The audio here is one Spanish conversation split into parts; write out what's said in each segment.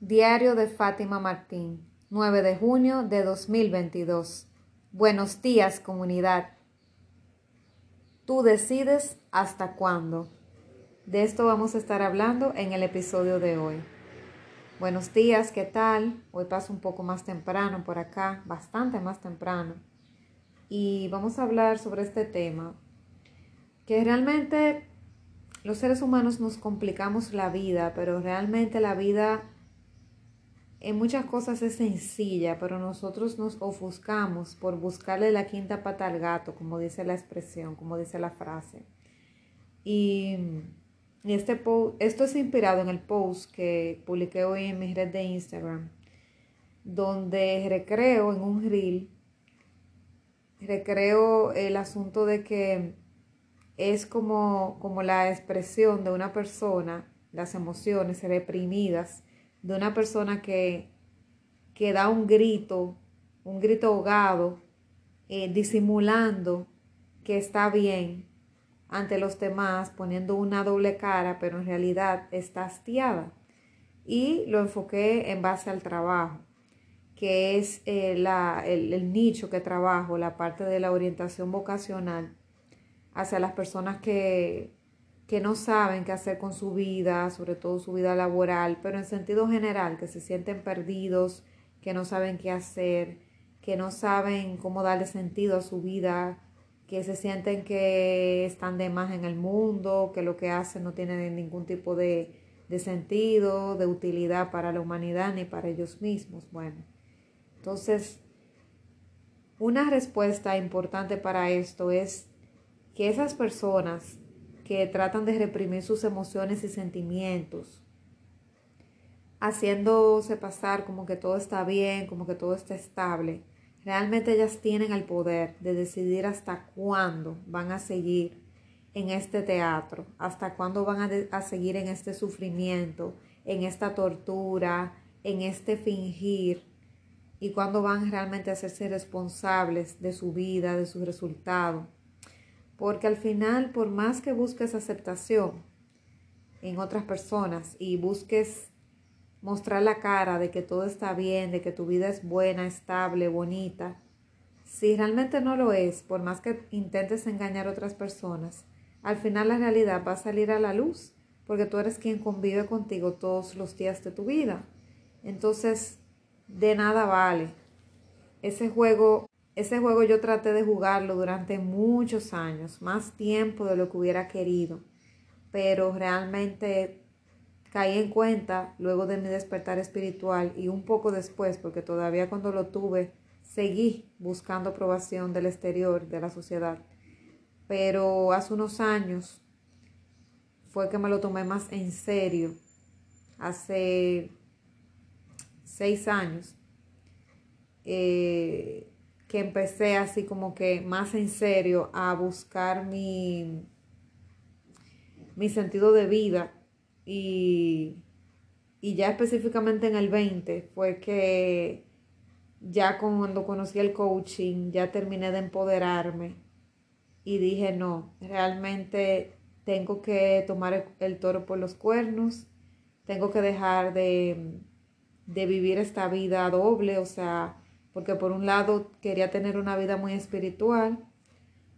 Diario de Fátima Martín, 9 de junio de 2022. Buenos días, comunidad. Tú decides hasta cuándo. De esto vamos a estar hablando en el episodio de hoy. Buenos días, ¿qué tal? Hoy paso un poco más temprano por acá, bastante más temprano. Y vamos a hablar sobre este tema, que realmente los seres humanos nos complicamos la vida, pero realmente la vida en muchas cosas es sencilla, pero nosotros nos ofuscamos por buscarle la quinta pata al gato, como dice la expresión, como dice la frase. Y, este esto es inspirado en el post que publiqué hoy en mi red de Instagram, donde recreo en un reel, recreo el asunto de que es como, como la expresión de una persona, las emociones reprimidas, de una persona que, que da un grito, un grito ahogado, eh, disimulando que está bien ante los demás, poniendo una doble cara, pero en realidad está hastiada. Y lo enfoqué en base al trabajo, que es eh, el, el nicho que trabajo, la parte de la orientación vocacional hacia las personas que, que no saben qué hacer con su vida, sobre todo su vida laboral, pero en sentido general, que se sienten perdidos, que no saben qué hacer, que no saben cómo darle sentido a su vida, que se sienten que están de más en el mundo, que lo que hacen no tiene ningún tipo de, de sentido, de utilidad para la humanidad ni para ellos mismos. Bueno, entonces, una respuesta importante para esto es que esas personas que tratan de reprimir sus emociones y sentimientos, haciéndose pasar como que todo está bien, como que todo está estable. Realmente ellas tienen el poder de decidir hasta cuándo van a seguir en este teatro, hasta cuándo van a, a seguir en este sufrimiento, en esta tortura, en este fingir y cuándo van realmente a hacerse responsables de su vida, de su resultado. Porque al final, por más que busques aceptación en otras personas y busques mostrar la cara de que todo está bien, de que tu vida es buena, estable, bonita, si realmente no lo es, por más que intentes engañar a otras personas, al final la realidad va a salir a la luz, porque tú eres quien convive contigo todos los días de tu vida. Entonces, de nada vale. Ese juego ese juego yo traté de jugarlo durante muchos años, más tiempo de lo que hubiera querido, pero realmente caí en cuenta luego de mi despertar espiritual y un poco después, porque todavía cuando lo tuve, seguí buscando aprobación del exterior, de la sociedad. Pero hace unos años fue que me lo tomé más en serio, hace seis años. Eh, que empecé así como que más en serio a buscar mi, mi sentido de vida y, y ya específicamente en el 20 fue que ya cuando conocí el coaching ya terminé de empoderarme y dije no, realmente tengo que tomar el, toro por los cuernos, tengo que dejar de, de vivir esta vida doble, o sea, porque por un lado quería tener una vida muy espiritual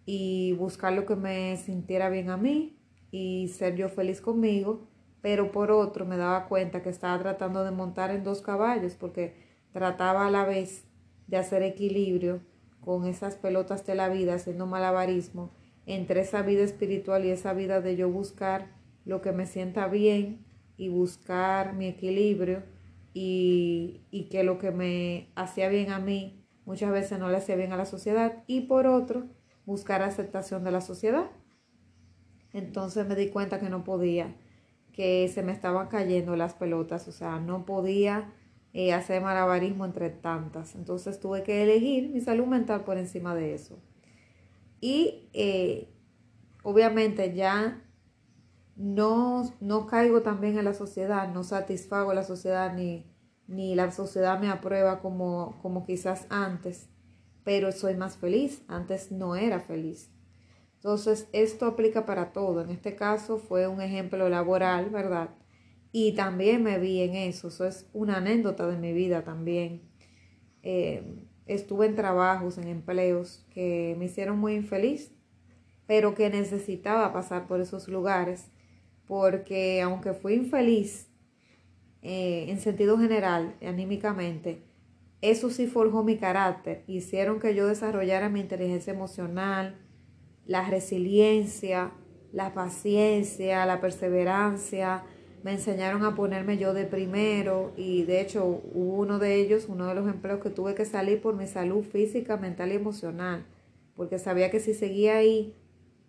y buscar lo que me sintiera bien a mí y ser yo feliz conmigo, pero por otro me daba cuenta que estaba tratando de montar en dos caballos porque trataba a la vez de hacer equilibrio con esas pelotas de la vida, haciendo malabarismo entre esa vida espiritual y esa vida de yo buscar lo que me sienta bien y buscar mi equilibrio y, que lo que me hacía bien a mí muchas veces no le hacía bien a la sociedad y por otro buscar aceptación de la sociedad. Entonces me di cuenta que no podía, que se me estaban cayendo las pelotas, o sea, no podía eh, hacer malabarismo entre tantas. Entonces tuve que elegir mi salud mental por encima de eso. Y eh, obviamente ya no, no caigo también en la sociedad, no satisfago a la sociedad ni, ni la sociedad me aprueba como, como quizás antes, pero soy más feliz, antes no era feliz. Entonces, esto aplica para todo. En este caso fue un ejemplo laboral, ¿verdad? Y también me vi en eso, eso es una anécdota de mi vida también. Eh, estuve en trabajos, en empleos que me hicieron muy infeliz, pero que necesitaba pasar por esos lugares, porque aunque fui infeliz eh, en sentido general, anímicamente, eso sí forjó mi carácter, hicieron que yo desarrollara mi inteligencia emocional, la resiliencia, la paciencia, la perseverancia, me enseñaron a ponerme yo de primero y de hecho uno de ellos, uno de los empleos que tuve que salir por mi salud física, mental y emocional, porque sabía que si seguía ahí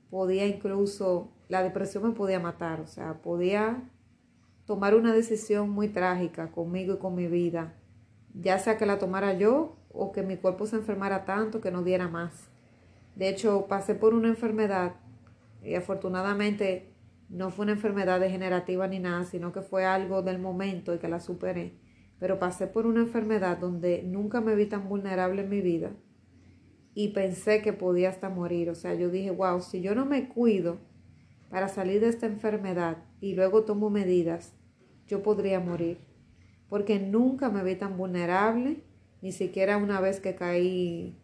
podía incluso, la depresión me podía matar, o sea, podía tomar una decisión muy trágica conmigo y con mi vida, ya sea que la tomara yo o que mi cuerpo se enfermara tanto que no diera más. De hecho, pasé por una enfermedad y afortunadamente no fue una enfermedad degenerativa ni nada, sino que fue algo del momento y que la superé. Pero pasé por una enfermedad donde nunca me vi tan vulnerable en mi vida y pensé que podía hasta morir. O sea, yo dije, wow, si yo no me cuido para salir de esta enfermedad y luego tomo medidas, yo podría morir. Porque nunca me vi tan vulnerable, ni siquiera una vez que caí,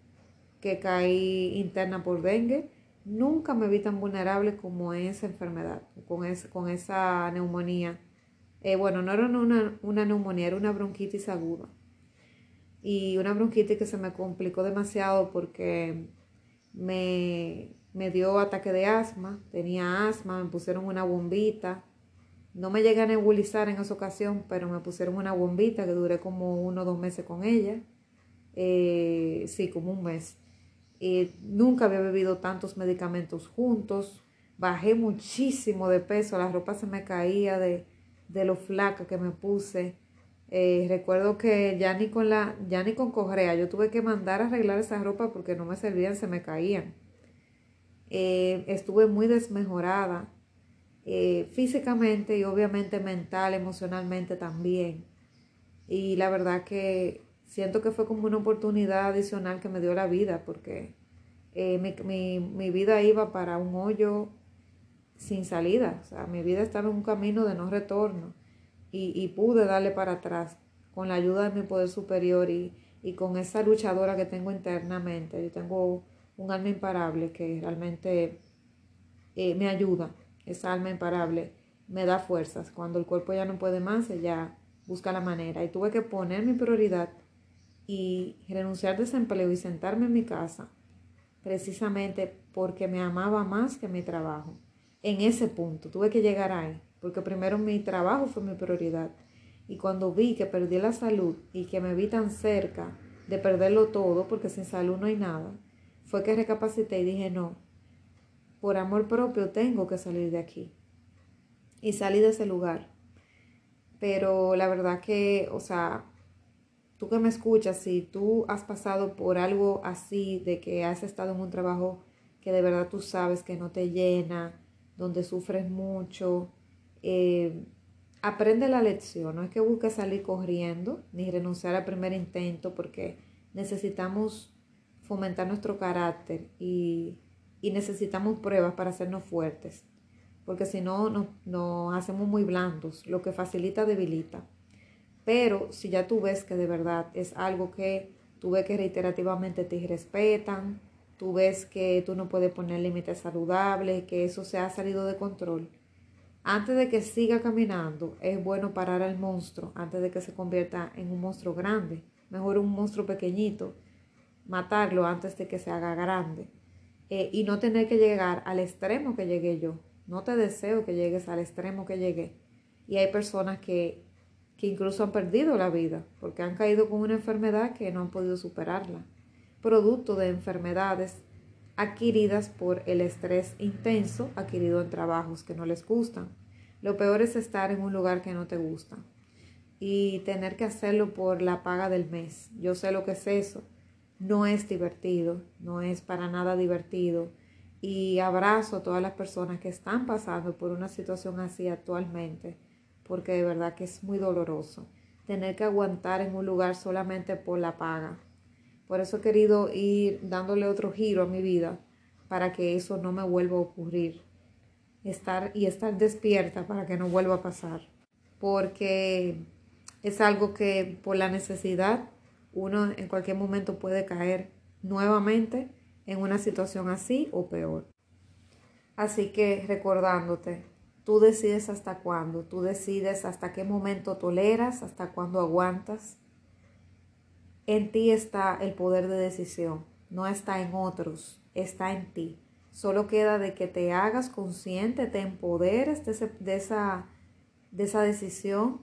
que caí interna por dengue Nunca me vi tan vulnerable como esa enfermedad, con, con esa neumonía. Eh, bueno, no era una, una neumonía, era una bronquitis aguda. Y una bronquitis que se me complicó demasiado porque me, me dio ataque de asma, tenía asma, me pusieron una bombita. No me llegué a nebulizar en esa ocasión, pero me pusieron una bombita que duré como uno o dos meses con ella. Eh, sí, como un mes nunca había bebido tantos medicamentos juntos. Bajé muchísimo de peso, la ropa se me caía de, de lo flaca que me puse. Eh, recuerdo que ya ni con la, ya ni con correa, yo tuve que mandar a arreglar esa ropa porque no me servían, se me caían. Eh, estuve muy desmejorada eh, físicamente y obviamente mental, emocionalmente también. Y la verdad que siento que fue como una oportunidad adicional que me dio la vida, porque eh, mi, vida iba para un hoyo sin salida, o sea, mi vida estaba en un camino de no retorno y, pude darle para atrás con la ayuda de mi poder superior y, con esa luchadora que tengo internamente. Yo tengo un alma imparable que realmente eh, me ayuda, esa alma imparable me da fuerzas. Cuando el cuerpo ya no puede más, ella busca la manera. Y tuve que poner mi prioridad y renunciar de ese empleo y sentarme en mi casa precisamente porque me amaba más que mi trabajo. En ese punto tuve que llegar ahí, porque primero mi trabajo fue mi prioridad. Y cuando vi que perdí la salud y que me vi tan cerca de perderlo todo, porque sin salud no hay nada, fue que recapacité y dije, no, por amor propio tengo que salir de aquí. Y salí de ese lugar. Pero la verdad que, o sea, tú que me escuchas, si tú has pasado por algo así, de que has estado en un trabajo que de verdad tú sabes que no te llena, donde sufres mucho, eh, aprende la lección. No es que busques salir corriendo ni renunciar al primer intento, porque necesitamos fomentar nuestro carácter y, necesitamos pruebas para hacernos fuertes, porque si no nos hacemos muy blandos, lo que facilita debilita. Pero si ya tú ves que de verdad es algo que tú ves que reiterativamente te respetan, tú ves que tú no puedes poner límites saludables, que eso se ha salido de control, antes de que siga caminando, es bueno parar al monstruo antes de que se convierta en un monstruo grande. Mejor un monstruo pequeñito, matarlo antes de que se haga grande. Eh, y no tener que llegar al extremo que llegué yo. No te deseo que llegues al extremo que llegué. Y hay personas que que incluso han perdido la vida porque han caído con una enfermedad que no han podido superarla, producto de enfermedades adquiridas por el estrés intenso adquirido en trabajos que no les gustan. Lo peor es estar en un lugar que no te gusta y tener que hacerlo por la paga del mes. Yo sé lo que es eso. No es divertido, no es para nada divertido. Y abrazo a todas las personas que están pasando por una situación así actualmente porque de verdad que es muy doloroso tener que aguantar en un lugar solamente por la paga. Por eso he querido ir dándole otro giro a mi vida para que eso no me vuelva a ocurrir. Estar y estar despierta para que no vuelva a pasar. porque es algo que por la necesidad uno en cualquier momento puede caer nuevamente en una situación así o peor. Así que recordándote, tú decides hasta cuándo, tú decides hasta qué momento toleras, hasta cuándo aguantas. En ti está el poder de decisión, no está en otros, está en ti. Solo queda de que te hagas consciente, te empoderes de, esa, de esa decisión,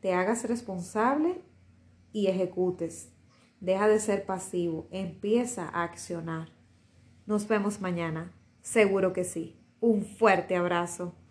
te hagas responsable y ejecutes. Deja de ser pasivo, empieza a accionar. Nos vemos mañana, seguro que sí. Un fuerte abrazo.